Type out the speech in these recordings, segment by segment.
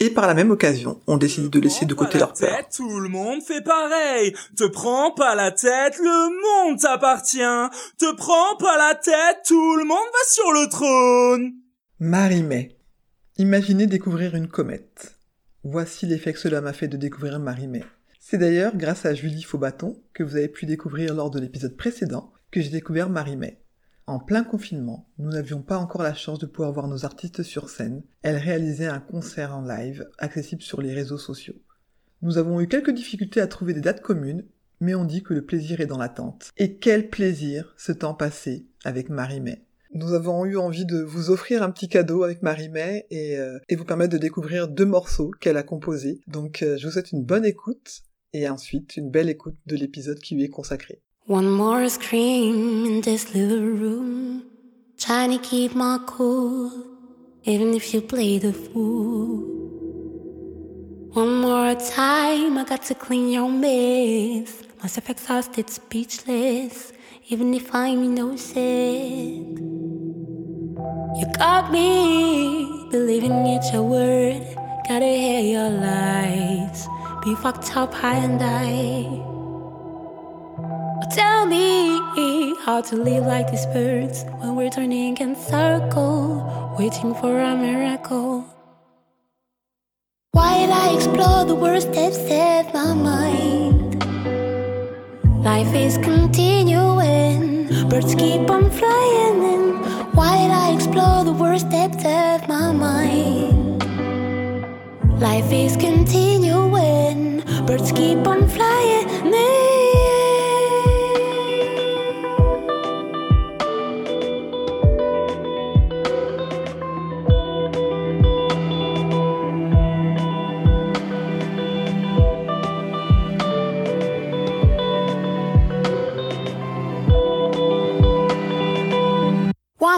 Et par la même occasion, on décide de laisser de côté leur peur. Tête, tout le monde fait pareil. Te prends pas la tête, le monde t'appartient. Te prends pas la tête, tout le monde va sur le trône. Marie-May. Imaginez découvrir une comète. Voici l'effet que cela m'a fait de découvrir Marie-May. C'est d'ailleurs grâce à Julie Faubaton, que vous avez pu découvrir lors de l'épisode précédent, que j'ai découvert Marie-May. En plein confinement, nous n'avions pas encore la chance de pouvoir voir nos artistes sur scène. Elle réalisait un concert en live, accessible sur les réseaux sociaux. Nous avons eu quelques difficultés à trouver des dates communes, mais on dit que le plaisir est dans l'attente. Et quel plaisir ce temps passé avec Marie-May. Nous avons eu envie de vous offrir un petit cadeau avec Marie-May et, euh, et vous permettre de découvrir deux morceaux qu'elle a composés. Donc euh, je vous souhaite une bonne écoute et ensuite une belle écoute de l'épisode qui lui est consacré. One more scream in this little room, trying to keep my cool, even if you play the fool. One more time, I got to clean your mess. Myself exhausted, speechless, even if I'm innocent. You got me believing it's your word. Gotta hear your lies. Be fucked up high and die. Tell me how to live like these birds when we're turning in circle, waiting for a miracle. While I explore the worst depths of my mind, life is continuing. Birds keep on flying, and while I explore the worst depths of my mind, life is continuing. Birds keep on flying.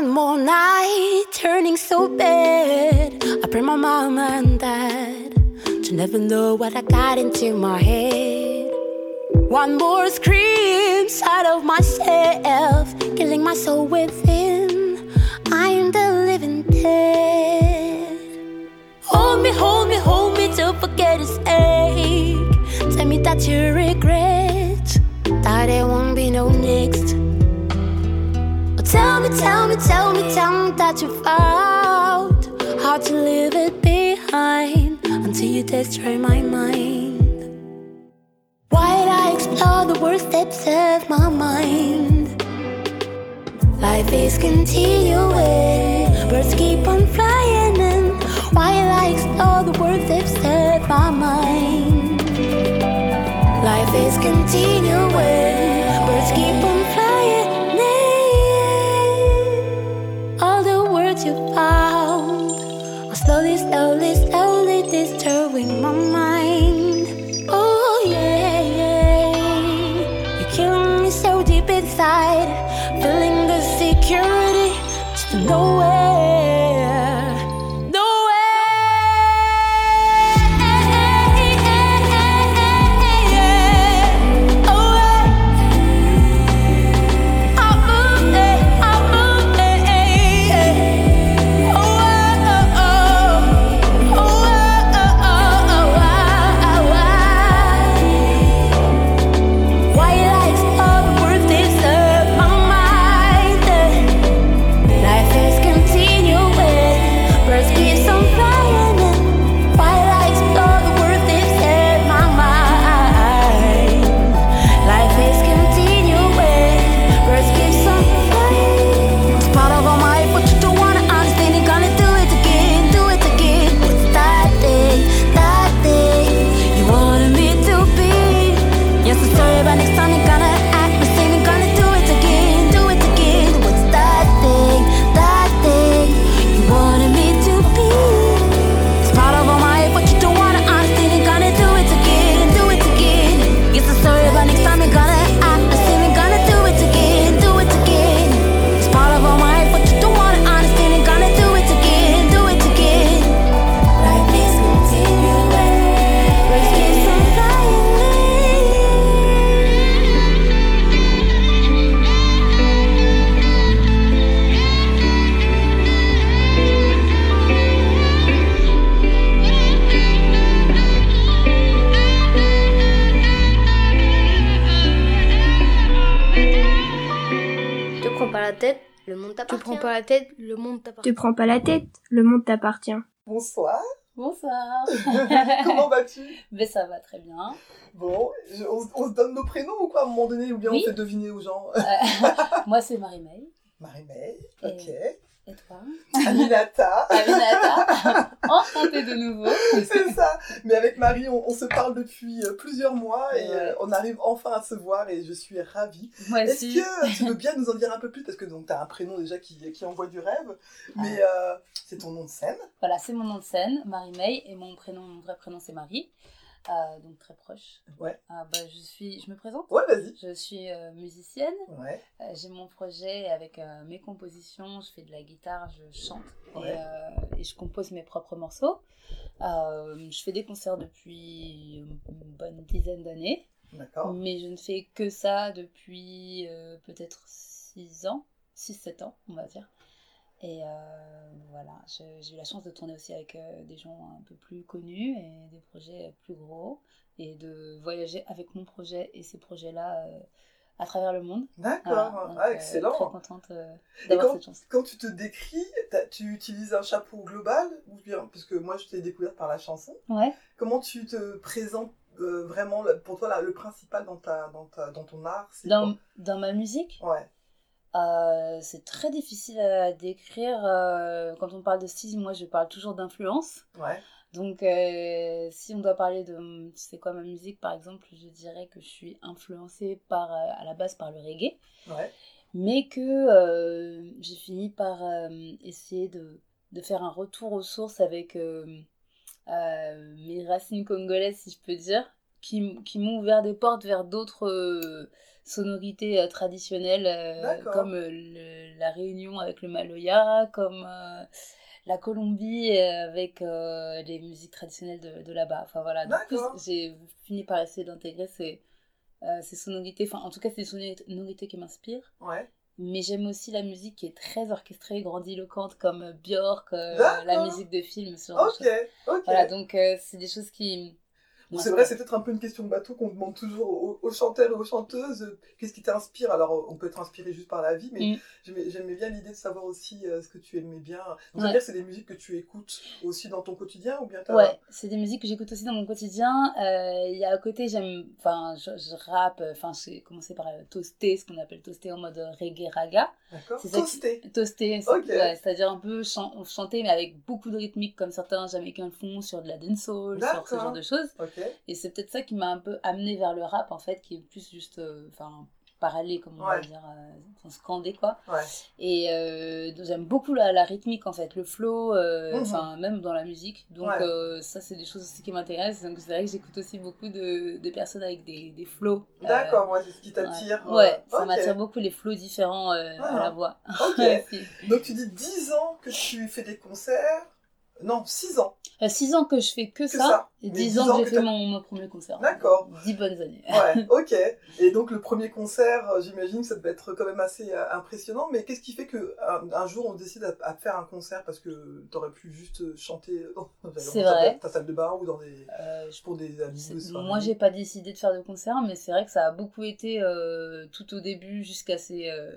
One more night, turning so bad. I pray my mom and dad to never know what I got into my head. One more scream out of myself, killing my soul within. I'm the living dead. Hold me, hold me, hold me to forget this ache. Tell me that you regret Tell me, tell me, tell me, tell me that you found how to leave it behind until you destroy my mind. While I explore the worst depths of my mind, life is continuing. Birds keep on flying, and while I explore the worst depths of my mind, life is continuing. Te prends pas la tête, le monde t'appartient. Bonsoir. Bonsoir. Comment vas-tu? Ben ça va très bien. Bon, je- on, on se donne nos prénoms ou quoi à un moment donné ou bien Oui. on fait deviner aux gens? Euh, moi c'est Marie-May. Marie-May, Et- ok. Et toi Aminata. Aminata. Enchantée de nouveau. C'est ça. Mais avec Marie, on, on se parle depuis euh, plusieurs mois et Ouais. euh, on arrive enfin à se voir et je suis ravie. Moi Est-ce aussi. que tu veux bien nous en dire un peu plus? Parce que donc t'as un prénom déjà qui, qui envoie du rêve, mais Ah. euh, c'est ton nom de scène. Voilà, c'est mon nom de scène, Marie-May, et mon prénom, mon vrai prénom c'est Marie. Euh, donc très proche. Ouais. Euh, bah, je suis, je me présente. Ouais, vas-y. Je suis euh, musicienne. Ouais. Euh, j'ai mon projet avec mes compositions. Je fais de la guitare, je chante Ouais. et, et je compose mes propres morceaux. Je fais des concerts depuis une bonne dizaine d'années. D'accord. Mais je ne fais que ça depuis peut-être 6 ans, 6-7 ans, on va dire. Et euh, voilà, je- j'ai eu la chance de tourner aussi avec euh, des gens un peu plus connus et des projets plus gros. Et de voyager avec mon projet et ces projets-là euh, à travers le monde. D'accord. Voilà, donc, ah, euh, excellent. très contente euh, d'avoir cette chance. quand tu te décris, tu utilises un chapeau global ou bien parce que moi je t'ai découvert par la chanson. Ouais. Comment tu te présentes euh, vraiment pour toi là, le principal dans ta dans ta dans ton art Dans, dans ma musique, Ouais. Euh, c'est très difficile à décrire. euh, quand on parle de style, moi je parle toujours d'influence. Ouais. Donc, euh, si on doit parler de c'est quoi ma musique, par exemple, je dirais que je suis influencée par, à la base par le reggae, Ouais. mais que j'ai fini par essayer de, de faire un retour aux sources avec mes racines congolaises, si je peux dire, qui, m'ont ouvert des portes vers d'autres euh, sonorités euh, traditionnelles, euh, comme le- la Réunion avec le Maloya, comme la Colombie avec euh, les musiques traditionnelles de, de là-bas. Enfin voilà, j'ai fini par essayer d'intégrer ces, euh, ces sonorités, enfin en tout cas, c'est des sonorités qui m'inspirent. Ouais. Mais j'aime aussi la musique qui est très orchestrée, grandiloquente, comme Björk, euh, la musique de film, ce genre de Ok. choses. Ok. Voilà, donc c'est des choses qui... C'est vrai, c'est peut-être un peu une question bateau qu'on demande toujours aux, aux chanteurs et aux chanteuses. euh, Qu'est-ce qui t'inspire? Alors, on peut être inspiré juste par la vie, mais Mm. j'aimais bien l'idée de savoir aussi euh, ce que tu aimais bien. Donc, Ouais. dire c'est des musiques que tu écoutes aussi dans ton quotidien ou bien Ouais, c'est des musiques que j'écoute aussi dans mon quotidien. Euh, Il y a à côté, j'aime, enfin, je, je rappe, enfin, j'ai commencé par euh, toaster, ce qu'on appelle toaster en mode reggae raga. D'accord. Toaster, ouais, c'est-à-dire un peu chan- chanter, mais avec beaucoup de rythmique, comme certains Jamaïcains le font sur de la dancehall, sur ce genre de choses. Et c'est peut-être ça qui m'a un peu amené vers le rap, en fait, qui est plus juste, euh, enfin, parler, comme on va dire, euh, scander, quoi. Ouais. Et euh, j'aime beaucoup la, la rythmique, en fait, le flow, euh, Mhm. enfin, même dans la musique. Donc Ouais. ça, c'est des choses aussi qui m'intéressent. Donc c'est vrai que j'écoute aussi beaucoup de, de personnes avec des, des flows. D'accord, ouais, c'est ce qui t'attire. Ouais, ça m'attire beaucoup les flows différents euh, à Ah. la voix. Donc, tu dis 10 ans que tu fais des concerts. Non, 6 ans. Euh, Six ans que je fais que, Que ça, et Mais dix dix ans ans que j'ai fait mon, mon premier concert. D'accord. Dix bonnes années. Ouais, ok. Et donc le premier concert, euh, j'imagine que ça devait être quand même assez euh, impressionnant. Mais qu'est-ce qui fait que un, un jour on décide à, à faire un concert parce que t'aurais pu juste euh, chanter dans, vrai. ta salle de bain ou dans des Euh, pour des amis de. Moi, j'ai pas décidé de faire de concert, mais c'est vrai que ça a beaucoup été euh, tout au début jusqu'à ces, euh,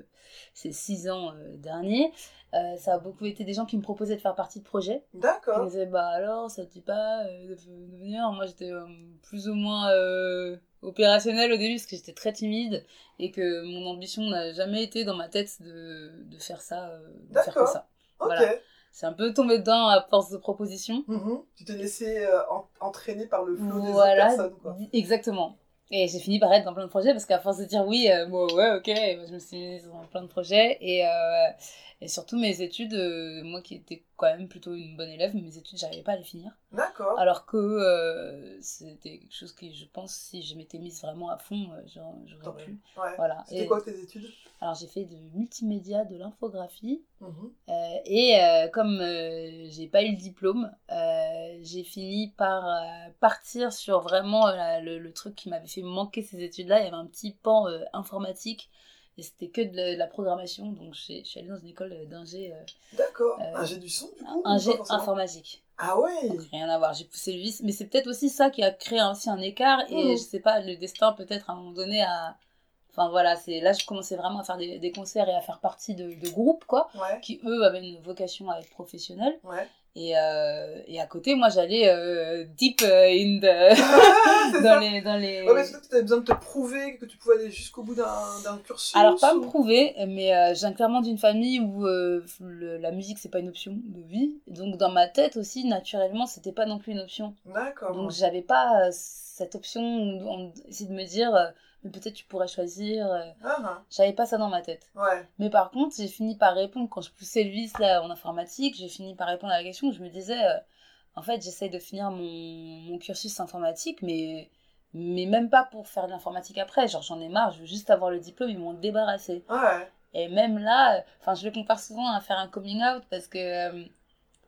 ces six ans euh, derniers. Euh, ça a beaucoup été des gens qui me proposaient de faire partie de projets. Ils me D'accord. disaient, bah alors, ça te dit pas euh, de, venir? Moi, j'étais euh, plus ou moins euh, opérationnelle au début parce que j'étais très timide et que mon ambition n'a jamais été dans ma tête de, de faire ça, de faire D'accord. ça. Ok. Voilà. C'est un peu tombé dedans à force de propositions. Mhm. Tu t'es laissé en- entraîner par le flot des Voilà, autres personnes. Quoi. exactement. Et j'ai fini par être dans plein de projets parce qu'à force de dire oui, bon, ouais, ok, moi, je me suis mise dans plein de projets. Et, et surtout mes études, euh, moi qui étais quand même plutôt une bonne élève, mes études, j'arrivais pas à les finir. D'accord. Alors que euh, c'était quelque chose qui, je pense, si je m'étais mise vraiment à fond, euh, j'aurais pu. Ouais. Voilà. C'était quoi tes études? Alors j'ai fait de multimédia, de l'infographie. Mhm. Euh, et comme j'ai pas eu le diplôme, j'ai fini par partir sur vraiment le, le truc qui m'avait fait manquer ces études-là. Il y avait un petit pan informatique et c'était que de la, de la programmation. Donc je suis allée dans une école d'ingé euh, D'accord. Euh, jet du son du coup ingé informatique. Ah ouais. Donc rien à voir, j'ai poussé le vice. Mais c'est peut-être aussi ça qui a créé aussi un écart et Mhm. je sais pas, le destin peut-être à un moment donné a Enfin voilà, c'est là je commençais vraiment à faire des, des concerts et à faire partie de, de groupes quoi, Ouais. qui eux avaient une vocation à être professionnels. Ouais. Et, euh, et à côté, moi j'allais euh, deep euh, in the... Dans ça. les dans les. Ouais, mais c'est que tu avais besoin de te prouver que tu pouvais aller jusqu'au bout d'un d'un cursus. Alors pas me ou- prouver, mais euh, viens clairement d'une famille où le- la musique c'est pas une option de vie. Donc dans ma tête aussi, naturellement, c'était pas non plus une option. D'accord. Donc j'avais pas cette option on essayer de me dire, mais peut-être tu pourrais choisir. euh, Ah, ah. J'avais pas ça dans ma tête. Ouais. Mais par contre, j'ai fini par répondre quand je poussais le vice là en informatique, j'ai fini par répondre à la question. où Je me disais, euh, en fait, j'essaye de finir mon, mon cursus informatique, mais mais même pas pour faire de l'informatique après. Genre j'en ai marre, je veux juste avoir le diplôme, ils m'ont débarrassé. Ouais. Et même là, euh, enfin, je le compare souvent à faire un coming out parce que, euh,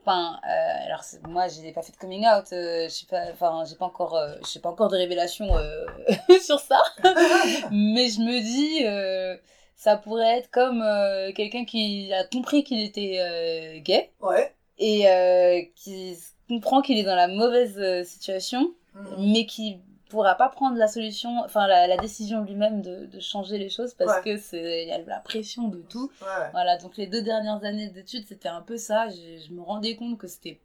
enfin, euh, alors moi, j'ai pas fait de coming out, euh, je sais pas, enfin, j'ai pas encore, euh, j'ai pas encore de révélation euh, sur ça, mais je me dis, euh, ça pourrait être comme quelqu'un qui a compris qu'il était gay Ouais. et qui comprend qu'il est dans la mauvaise situation, Mhm. mais qui pourra pas prendre la solution, enfin la, la décision lui-même de, de changer les choses parce Ouais. que c'est il y a la pression de tout. Ouais. Voilà, donc les deux dernières années d'études, c'était un peu ça. Je, je me rendais compte que c'était,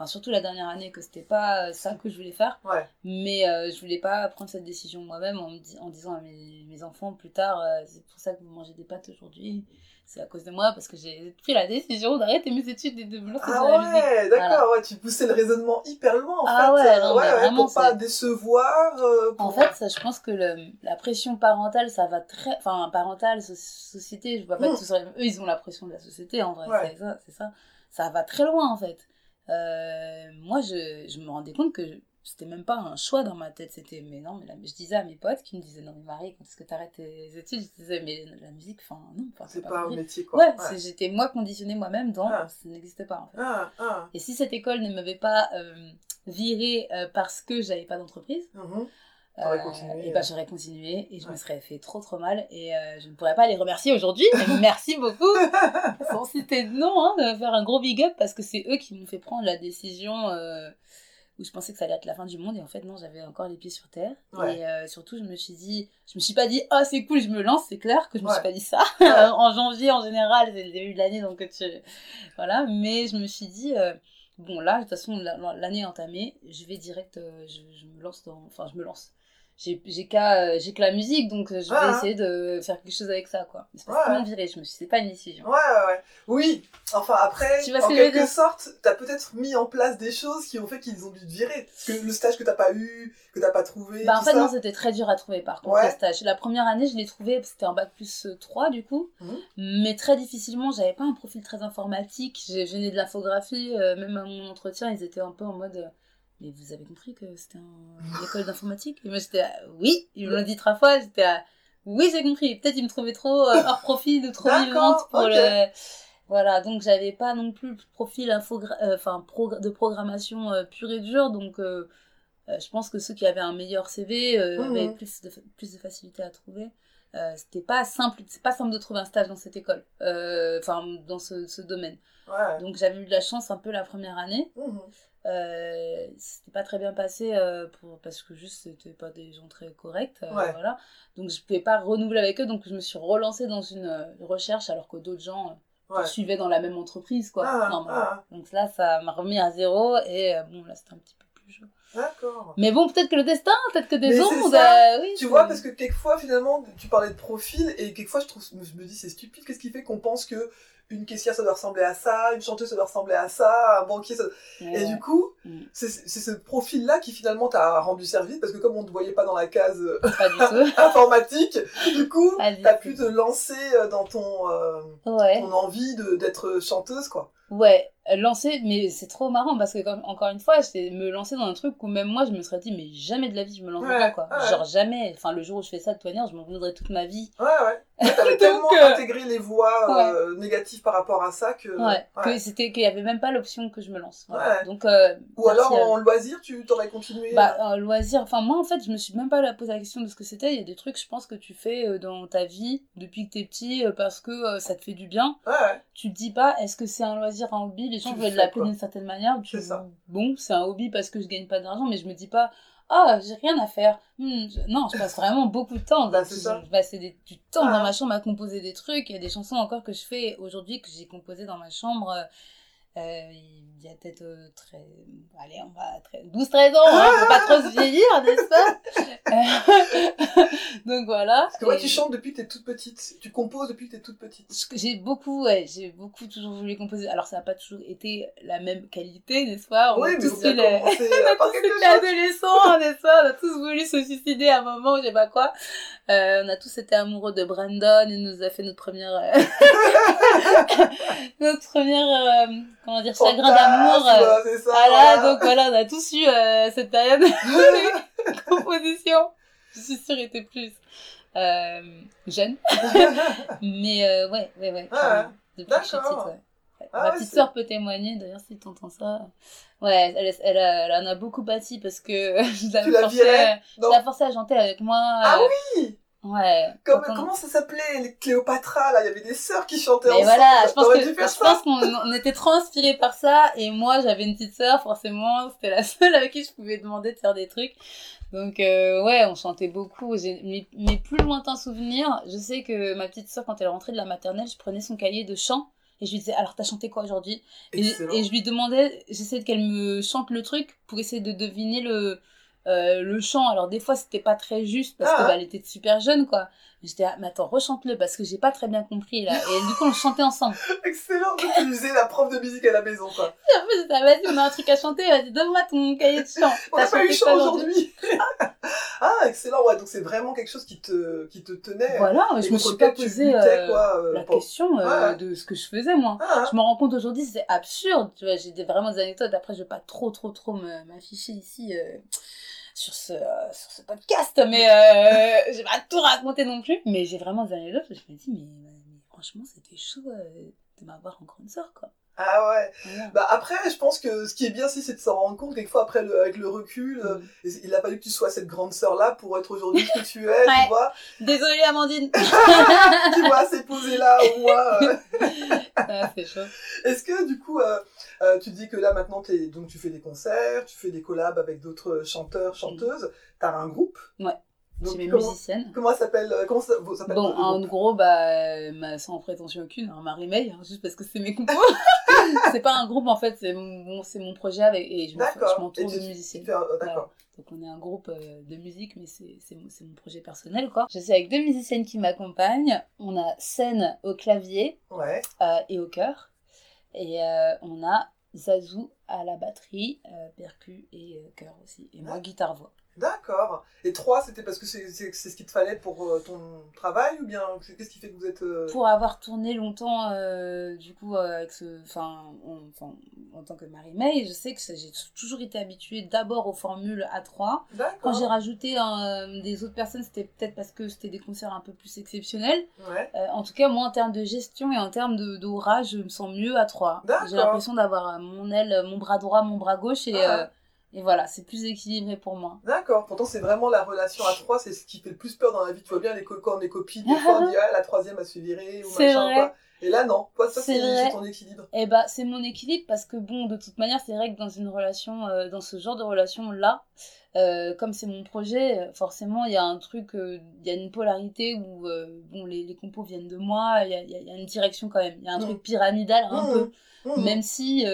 enfin surtout la dernière année, que c'était pas euh, ça que je voulais faire. Ouais. Mais euh, je voulais pas prendre cette décision moi-même en, di- en disant à mes, mes enfants plus tard, euh, c'est pour ça que vous mangez des pâtes aujourd'hui. C'est à cause de moi parce que j'ai pris la décision d'arrêter mes études et de me lancer Ah dans la musique. ouais, d'accord, Voilà. ouais, tu poussais le raisonnement hyper loin en Ah fait. ouais, non, ouais, ouais, vraiment, pour pas décevoir. euh, pour- En fait, ça, je pense que le, la pression parentale, ça va très. Enfin, parentale, so- société, je vois pas Mm. tout sur les- Eux, ils ont la pression de la société, en vrai. C'est ça, c'est ça. Ça va très loin, en fait. Euh, moi, je, je me rendais compte que c'était même pas un choix dans ma tête. C'était, mais non, mais la- je disais à mes potes qui me disaient, non, mais Marie, quand est-ce que t'arrêtes tes études? Je disais, mais la musique, enfin, non, c'est pas un métier quoi. Ouais, j'étais moi conditionnée moi-même dans. Ah. Ça n'existait pas, en fait. Ah, ah. Et si cette école ne m'avait pas euh, virée euh, parce que j'avais pas d'entreprise, Mhm. Euh, continué, et bah euh. j'aurais continué et je me serais fait trop trop mal et euh, je ne pourrais pas les remercier aujourd'hui mais merci beaucoup sans citer de nom hein, de faire un gros big up parce que c'est eux qui m'ont fait prendre la décision euh, où je pensais que ça allait être la fin du monde et en fait non j'avais encore les pieds sur terre Ouais. et euh, surtout je me suis dit je me suis pas dit oh c'est cool je me lance c'est clair que je me Ouais. suis pas dit ça Ouais. en janvier en général c'est le début de l'année donc tu voilà mais je me suis dit euh, bon là de toute façon la- l'année est entamée je vais direct euh, je, je me lance dans enfin je me lance j'ai j'ai qu'à euh, j'ai que la musique donc euh, je vais Ouais, hein. essayer de faire quelque chose avec ça quoi c'est pas Ouais. viré je me suis c'est pas une décision Ouais, ouais, ouais. Oui, enfin après, Tu en quelque dire sorte, t'as peut-être mis en place des choses qui ont fait qu'ils ont dû te virer. Parce que le stage que t'as pas eu, que t'as pas trouvé, bah en fait ça. non c'était très dur à trouver par contre Ouais. le stage la première année je l'ai trouvé c'était un bac plus euh, 3 du coup Mhm. mais très difficilement j'avais pas un profil très informatique j'ai venais de l'infographie euh, même à mon entretien ils étaient un peu en mode euh, mais vous avez compris que c'était un- une école d'informatique? Et moi j'étais oui ils me l'ont dit trois fois j'étais oui j'ai compris peut-être ils me trouvaient trop euh, hors profil ou trop vivante pour le voilà donc j'avais pas non plus le profil infogra- euh, enfin progr- de programmation euh, pure et dure donc euh, je pense que ceux qui avaient un meilleur CV Mhm. avaient plus de, plus de facilité à trouver. C'était pas simple, c'est pas simple de trouver un stage dans cette école, enfin dans ce, ce domaine. Ouais. Donc j'avais eu de la chance un peu la première année. Mhm. Euh, c'était pas très bien passé euh, pour, parce que juste c'était pas des gens très corrects. euh, Ouais. Voilà. Donc je pouvais pas renouveler avec eux, donc je me suis relancée dans une recherche alors que d'autres gens Ouais. suivaient dans la même entreprise. quoi. Ah, Non, ah. Donc là ça m'a remis à zéro et bon là c'était un petit peu plus chaud. D'accord. Mais bon, peut-être que le destin, peut-être que des Mais ondes. euh, oui, Tu vois, parce que quelquefois, finalement, tu parlais de profil, et quelquefois, je, trouve, je me dis, c'est stupide, qu'est-ce qui fait qu'on pense que une caissière, ça doit ressembler à ça, une chanteuse, ça doit ressembler à ça, un banquier, ça... Et du coup, Mm. c'est ce profil-là qui, finalement, t'a rendu service, parce que comme on ne te voyait pas dans la case euh, informatique, du coup, t'as pu te lancer euh, dans ton, euh, Ouais. ton envie d'être chanteuse, quoi. Ouais, lancer, mais c'est trop marrant parce que, comme, encore une fois, c'est me lancer dans un truc où même moi je me serais dit, mais jamais de la vie je me lance Ouais, quoi. ouais. Genre jamais. Enfin, le jour où je fais ça de toute manière, je m'en voudrais toute ma vie. Ouais, ouais. T'avais tellement euh, intégré les voix euh, négatives par rapport à ça que... Ouais. ouais. Que c'était, qu'il y avait même pas l'option que je me lance. Voilà. Ouais. Donc, euh, Ou alors, merci à- en loisir, tu t'aurais continué Bah, un loisir. Enfin, moi, en fait, je me suis même pas posé la question de ce que c'était. Il y a des trucs, je pense, que tu fais euh, dans ta vie depuis que t'es petit euh, parce que euh, ça te fait du bien. Ouais. Tu te dis pas, est-ce que c'est un loisir, un hobby gens veulent l'appeler d'une certaine manière. Tu... C'est ça. Bon, c'est un hobby parce que je gagne pas d'argent, mais je me dis pas, oh, j'ai rien à faire. Hmm, je- Non, je passe vraiment beaucoup de temps. Bah, je, ça. je passais des- du temps Ah. dans ma chambre à composer des trucs. Il y a des chansons encore que je fais aujourd'hui que j'ai composées dans ma chambre. euh, euh, il y a peut-être euh, très... allez, on va très... 12-13 ans, hein, faut pas trop se vieillir, n'est-ce pas? Donc voilà. Parce que ouais, Et- tu chantes depuis que t'es toute petite. Tu composes depuis que t'es toute petite. j'ai beaucoup, ouais, j'ai beaucoup toujours voulu composer. Alors, ça n'a pas toujours été la même qualité, n'est-ce pas? On oui, a mais tous faut bien eu le- commencer euh, par quelque C'était chose. adolescent, n'est-ce pas? On a tous voulu se suicider à un moment, je sais pas quoi. Euh, on a tous été amoureux de Brandon, il nous a fait notre première... euh, notre première, euh, comment dire, chagrin d'amour. euh, Fantasme, c'est ça. voilà, voilà. donc voilà, on a tous eu euh, cette période de composition. Je suis sûre, était plus euh, jeune. Mais euh, ouais, ouais, ouais. Ah. Depuis que je suis d'accord. petite, ouais. Ah Ma petite sœur peut témoigner, d'ailleurs, si t'entends ça. Ouais, elle, elle, elle en a beaucoup pâti parce que je Tu l'avais la forcée, virais? je l'ai forcée à chanter avec moi. Ah euh, oui Ouais. Comme, quand on- Comment ça s'appelait les Cléopatra, là Il y avait des sœurs qui chantaient Mais ensemble. voilà, je pense que je pense qu'on on était trop inspirés par ça et moi j'avais une petite sœur forcément, c'était la seule avec qui je pouvais demander de faire des trucs. Donc euh, ouais, on chantait beaucoup. J'ai mes, mes plus lointains souvenirs, je sais que ma petite sœur quand elle est rentrée de la maternelle, je prenais son cahier de chant et je lui disais alors t'as chanté quoi aujourd'hui? Et, et je lui demandais, j'essayais qu'elle me chante le truc pour essayer de deviner le euh, le chant. Alors des fois c'était pas très juste parce que Ah. bah, elle était super jeune quoi. J'étais ah, mais attends rechante-le parce que j'ai pas très bien compris là. Et du coup on chantait ensemble. Excellent, donc tu faisais la prof de musique à la maison, quoi. J'étais ah, vas-y on a un truc à chanter, vas-y donne-moi ton cahier de chant. On n'a pas eu chant aujourd'hui. ah, excellent, ouais, donc c'est vraiment quelque chose qui te, qui te tenait. Voilà, Et je me suis pas posé euh, quoi, euh, la pour- question euh, Ouais. de ce que je faisais moi. Ah, Je me rends compte aujourd'hui, c'est absurde. Tu vois, j'ai vraiment des anecdotes. Après, je vais pas trop, trop, trop m'afficher ici sur, ce, euh, sur ce podcast, mais euh, je vais pas tout raconter non plus. Mais j'ai vraiment des anecdotes je me dis, mais, mais franchement, c'était chaud euh, de m'avoir en grande sœur, quoi. Ah ouais. Bah après, je pense que ce qui est bien aussi, c'est de s'en rendre compte quelquefois après le, avec le recul. euh, Mm. il a fallu que tu sois cette grande sœur là pour être aujourd'hui ce que tu es, tu vois. Désolée, Amandine. tu vois, c'est posé là au moins. euh. ah, c'est chaud. Est-ce que du coup, euh, euh, tu dis que là maintenant, t'es, donc tu fais des concerts, tu fais des collabs avec d'autres chanteurs, chanteuses. T'as un groupe? Ouais. Donc, mes comment, musiciennes. comment ça s'appelle Comment ça, s'appelle Bon, en gros, bah, sans prétention aucune, un Marie May, hein, juste parce que c'est mes compos. c'est pas un groupe, en fait, c'est mon, c'est mon projet avec, et je m'entoure de musiciens. D'accord. Donc on est un groupe euh, de musique, mais c'est c'est mon, c'est mon projet personnel, quoi. Je suis avec deux musiciennes qui m'accompagnent. On a Sen au clavier Ouais. euh, et au chœur. Et euh, on a Zazou à la batterie, euh, percu et euh, chœur aussi. Et moi, guitare-voix. D'accord. Et trois, c'était parce que c'est, ce qu'il te fallait pour euh, ton travail ou bien qu'est-ce qui fait que vous êtes. euh, Pour avoir tourné longtemps, euh, du coup, avec ce, en, enfin, en tant que Marie May, je sais que j'ai toujours été habituée d'abord aux formules A3. D'accord. Quand j'ai rajouté des autres personnes, c'était peut-être parce que c'était des concerts un peu plus exceptionnels. Ouais. En tout cas, moi, en termes de gestion et en termes d'orage, je me sens mieux à 3. D'accord. J'ai l'impression d'avoir mon aile, mon bras droit, mon bras gauche et, Ah. euh, et voilà, c'est plus équilibré pour moi. D'accord. Pourtant, c'est vraiment la relation à trois, c'est ce qui fait le plus peur dans la vie. Tu vois bien les co- quand on est copines, des fois on dit ah la troisième elle se virer ou machin vrai. quoi. Et là non. Toi, ça C'est ton équilibre. Et bah, c'est mon équilibre parce que bon, de toute manière, c'est vrai que dans une relation, euh, dans ce genre de relation là, euh, comme c'est mon projet, euh, forcément, il y a un truc, euh, il y a une polarité où bon, les, les compos viennent de moi, il y a, y a- il y a une direction quand même, il y a un truc pyramidal un Mmh. peu. Mmh. Même si,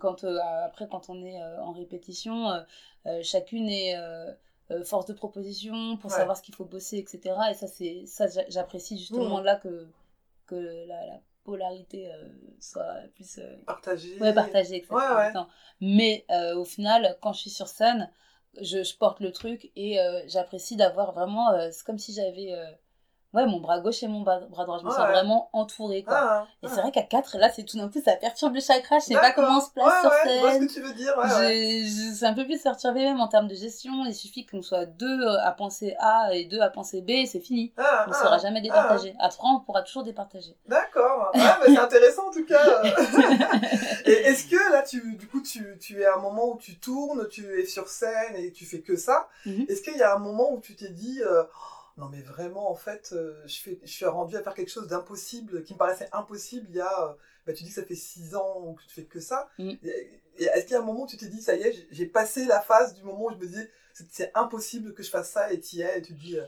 quand, après, quand on est en répétition, chacune est euh, force de proposition pour Ouais. savoir ce qu'il faut bosser, etc. Et ça, c'est ça j'a- j'apprécie justement Mhm. là que, que la, la polarité euh, soit plus euh, Partagé. ouais, partagée, etc. Ouais, ouais. Mais euh, au final, quand je suis sur scène, je, je porte le truc et j'apprécie d'avoir vraiment. c'est comme si j'avais. Euh, Ouais, mon bras gauche et mon bras, bras droit. Je me sens Ouais. vraiment entourée, quoi. Ah, Et ah. c'est vrai qu'à 4, là, c'est tout d'un coup, ça perturbe le chakra. Je sais pas comment on se place ouais, sur ouais, Je vois ce scène. que tu veux dire. Ouais, ouais. C'est un peu plus perturbé même en termes de gestion. Il suffit qu'on soit deux à penser A et deux à penser B et c'est fini. Ah, On ne saura jamais départager. À 3, on pourra toujours départager. D'accord. Ah, bah, c'est intéressant en tout cas. et est-ce que là, tu, du coup, tu, tu es à un moment où tu tournes, tu es sur scène et tu fais que ça? Mhm. Est-ce qu'il y a un moment où tu t'es dit, euh, non mais vraiment en fait euh, je, fais, je suis rendu à faire quelque chose d'impossible qui me paraissait impossible il y a euh, bah, tu dis que ça fait six ans que tu fais que ça Mm. Est-ce qu'il y a un moment où tu t'es dit ça y est j'ai- passé la phase du moment où je me disais c'est- impossible que je fasse ça et tu y es et tu te dis euh,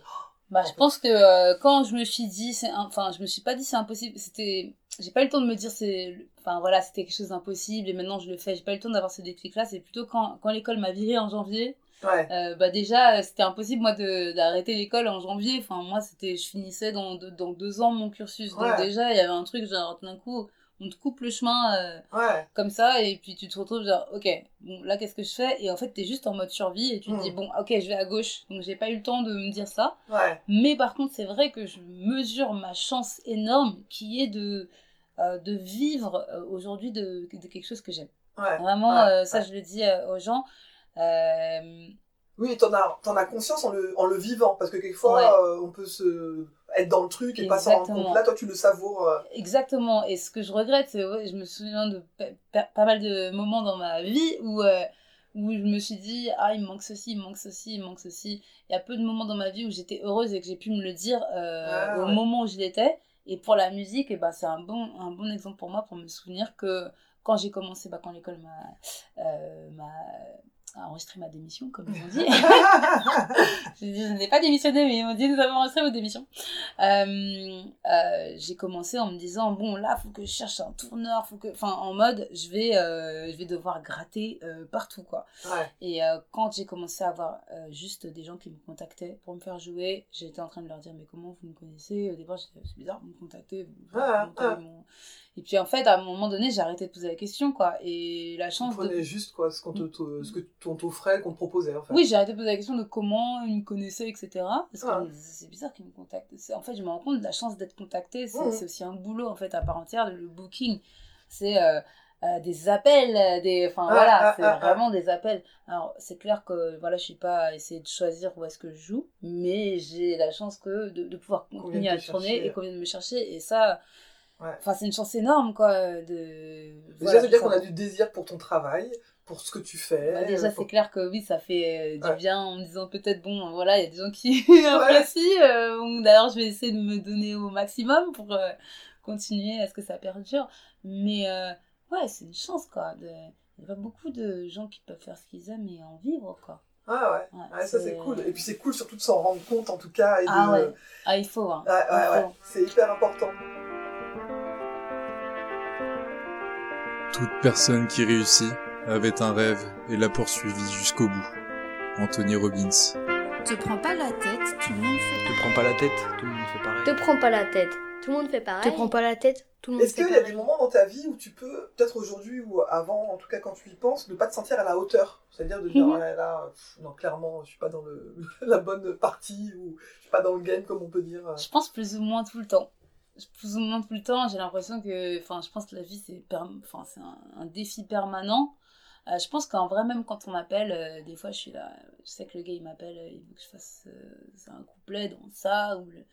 Bah, je pense que euh, quand je me suis dit, enfin, je me suis pas dit c'est impossible. C'était, j'ai pas eu le temps de me dire c'est, enfin voilà, c'était quelque chose d'impossible et maintenant je le fais. J'ai pas eu le temps d'avoir ce déclic-là. C'est plutôt quand, quand l'école m'a viré en janvier. Ouais. Euh, bah déjà, c'était impossible moi de d'arrêter l'école en janvier. Enfin moi, c'était, je finissais dans deux, dans deux ans mon cursus. Donc déjà, il y avait un truc genre tout d'un coup, on te coupe le chemin. euh, ouais. comme ça et puis tu te retrouves genre ok bon là qu'est-ce que je fais? Et en fait t'es juste en mode survie et tu te dis bon ok je vais à gauche. Donc j'ai pas eu le temps de me dire ça. Ouais. Mais par contre c'est vrai que je mesure ma chance énorme qui est de euh, de vivre euh, aujourd'hui de, de quelque chose que j'aime. Ouais. Vraiment ça je le dis aux gens Euh, oui t'en as t'en as conscience en le en le vivant parce que quelquefois Ouais. euh, on peut se être dans le truc et pas s'en rendre compte là toi tu le savoures euh, Exactement. Et ce que je regrette, c'est ouais, je me souviens de pa- pa- pas mal de moments dans ma vie où euh, où je me suis dit ah il me manque ceci, il me manque ceci, il me manque ceci. Il y a peu de moments dans ma vie où j'étais heureuse et que j'ai pu me le dire Ah, au ouais. moment où je l'étais. Et pour la musique, et ben c'est un bon un bon exemple pour moi pour me souvenir que quand j'ai commencé, bah, quand l'école m'a m'a a enregistré ma démission, comme ils ont dit. J'ai dit, je n'ai pas démissionné, mais ils m'ont dit, nous avons enregistré votre démission. Euh, euh, j'ai commencé en me disant, bon, là, faut que je cherche un tourneur, faut que, enfin, en mode, je vais, euh, je vais devoir gratter partout, quoi. ouais Et quand j'ai commencé à avoir juste des gens qui me contactaient pour me faire jouer, j'étais en train de leur dire, mais comment vous me connaissez? Au départ, c'est bizarre, vous me contactez. vous- ah. mon- Et puis, en fait, à un moment donné, j'ai arrêté de poser la question, quoi. Et la tu chance de... prenais juste quoi ce te, te- ce que on t'offrait qu'on te proposait en fait Oui, j'ai arrêté de poser la question de comment ils me connaissaient, etc. Parce que c'est bizarre qu'ils me contactent. En fait, je me rends compte de la chance d'être contacté. C'est aussi un boulot, en fait, à part entière. Le booking, c'est euh, euh, des appels, euh, des... Enfin, Ah, voilà, ah, c'est ah, vraiment des appels. Alors, c'est clair que, voilà, je suis pas à essayer de choisir où est-ce que je joue, mais j'ai la chance que de, de pouvoir continuer à tourner chercher. et qu'on vienne me chercher. Et ça... Ouais. Enfin, c'est une chance énorme, quoi, de... déjà voilà, ça veut dire qu'on a du désir pour ton travail pour ce que tu fais bah, déjà, pour- c'est clair que oui, ça fait euh, du Ouais. bien en me disant peut-être, bon, voilà, il y a des gens qui apprécient. euh, bon, D'ailleurs, je vais essayer de me donner au maximum pour euh, continuer à ce que ça perdure. Mais euh, ouais, c'est une chance, quoi. de- Il n'y a pas beaucoup de gens qui peuvent faire ce qu'ils aiment et en vivre, quoi. ah ouais, Ouais, Ouais, ça c'est cool et puis c'est cool surtout de s'en rendre compte en tout cas et de... Ah ouais. Ah, il faut, hein. Ouais, ouais, Il ouais. faut. c'est hyper important Toute personne qui réussit avait un rêve et l'a poursuivi jusqu'au bout. Anthony Robbins. Te prends pas la tête, tout le monde fait. Te prends pas la tête, tout le monde fait pareil. Te prends pas la tête. Tout le monde fait pareil. Te prends pas la tête, tout le monde Est-ce fait qu'il y a pareil. des moments dans ta vie où tu peux, peut-être aujourd'hui ou avant, en tout cas quand tu y penses, ne pas te sentir à la hauteur? C'est-à-dire de dire, Mhm. oh là là, pff, non, clairement, je suis pas dans le, la bonne partie ou je suis pas dans le game, comme on peut dire. Je pense plus ou moins tout le temps. Plus ou moins tout le temps, j'ai l'impression que, enfin, je pense que la vie c'est, per- enfin, c'est un, un défi permanent. Euh, je pense qu'en vrai, même quand on m'appelle, euh, des fois je suis là, je sais que le gars il m'appelle, euh, il veut que je fasse un couplet dans ça, ou le...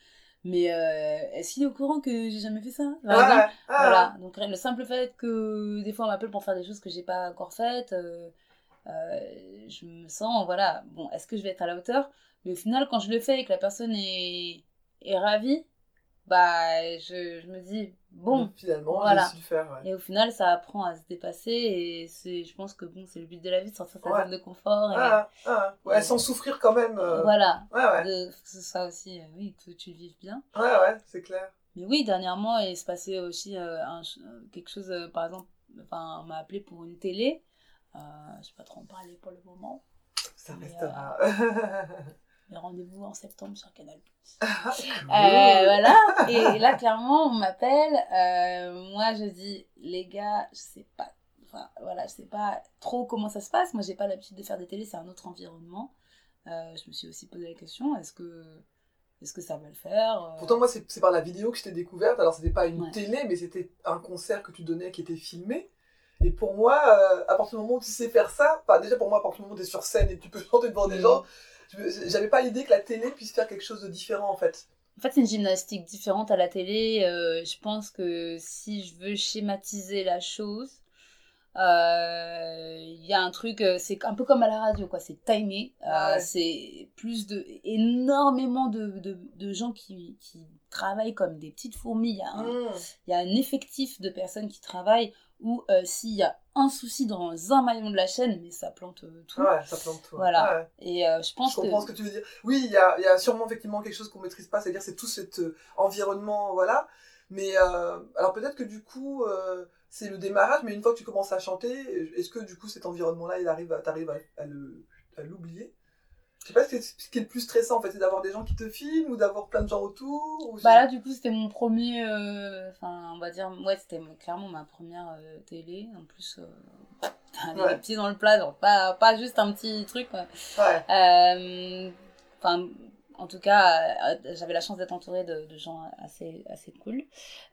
mais est-ce qu'il est au courant que j'ai jamais fait ça? Par exemple Ah, ah, Voilà, donc le simple fait que des fois on m'appelle pour faire des choses que j'ai pas encore faites, je me sens, voilà, bon, est-ce que je vais être à la hauteur? Mais au final, quand je le fais et que la personne est, est ravie, bah, je, je me dis, bon, finalement, voilà. su le faire. ouais. et au final, ça apprend à se dépasser et c'est, je pense que bon, c'est le but de la vie de sortir de sa Ouais. zone de confort. Et, Ah, ah, ouais, sans souffrir quand même. euh, Voilà, de, que ce soit aussi, euh, oui, que tu le vives bien. ouais, ouais, c'est clair. Mais oui, dernièrement, il se passait aussi euh, un quelque chose, par exemple, enfin, on m'a appelé pour une télé. Je sais pas trop en parler pour le moment. Ça Mais, restera. Mais rendez-vous en septembre sur Canal+. Ah, Euh, voilà. Et là, clairement, on m'appelle. euh, moi, je dis, les gars, je sais pas. Enfin, voilà, je sais pas trop comment ça se passe. Moi, j'ai pas l'habitude de faire des télés, c'est un autre environnement. Euh, je me suis aussi posé la question est-ce que, est-ce que ça va le faire Pourtant, moi, c'est par la vidéo que je t'ai découverte. Alors, c'était pas une Ouais. télé, mais c'était un concert que tu donnais qui était filmé. Et pour moi, euh, à partir du moment où tu sais faire ça, déjà pour moi, à partir du moment où tu es sur scène et que tu peux chanter devant des Mhm. gens, j'avais pas l'idée que la télé puisse faire quelque chose de différent en fait. En fait, c'est une gymnastique différente à la télé. Euh, je pense que si je veux schématiser la chose, Euh, Il y a un truc, euh, c'est un peu comme à la radio, quoi. C'est timé. Euh, Ah ouais. C'est plus de énormément de, de, de gens qui, qui travaillent comme des petites fourmis. Il y a un, Mmh. il y a un effectif de personnes qui travaillent où euh, s'il y a un souci dans un maillon de la chaîne, mais ça plante euh, tout. Ouais, ça plante tout. Voilà. Ouais. Et euh, je pense Je comprends que ce que tu veux dire. Oui, il y a, il y a sûrement effectivement quelque chose qu'on maîtrise pas, c'est-à-dire c'est tout cet euh, environnement, voilà. Mais alors peut-être que du coup, c'est le démarrage, mais une fois que tu commences à chanter, est-ce que du coup cet environnement-là, il arrive, à- t'arrives à, à le, à l'oublier? Je sais pas ce qui est, ce qui est le plus stressant en fait, c'est d'avoir des gens qui te filment ou d'avoir plein de gens autour. Ou Bah là, du coup, c'était mon premier. euh, Enfin, on va dire. Ouais, c'était clairement ma première euh, télé. En plus, euh, les Ouais. pieds dans le plat, genre pas, pas juste un petit truc. quoi. Ouais. Euh, Enfin, en tout cas, euh, j'avais la chance d'être entourée de, de gens assez, assez cool.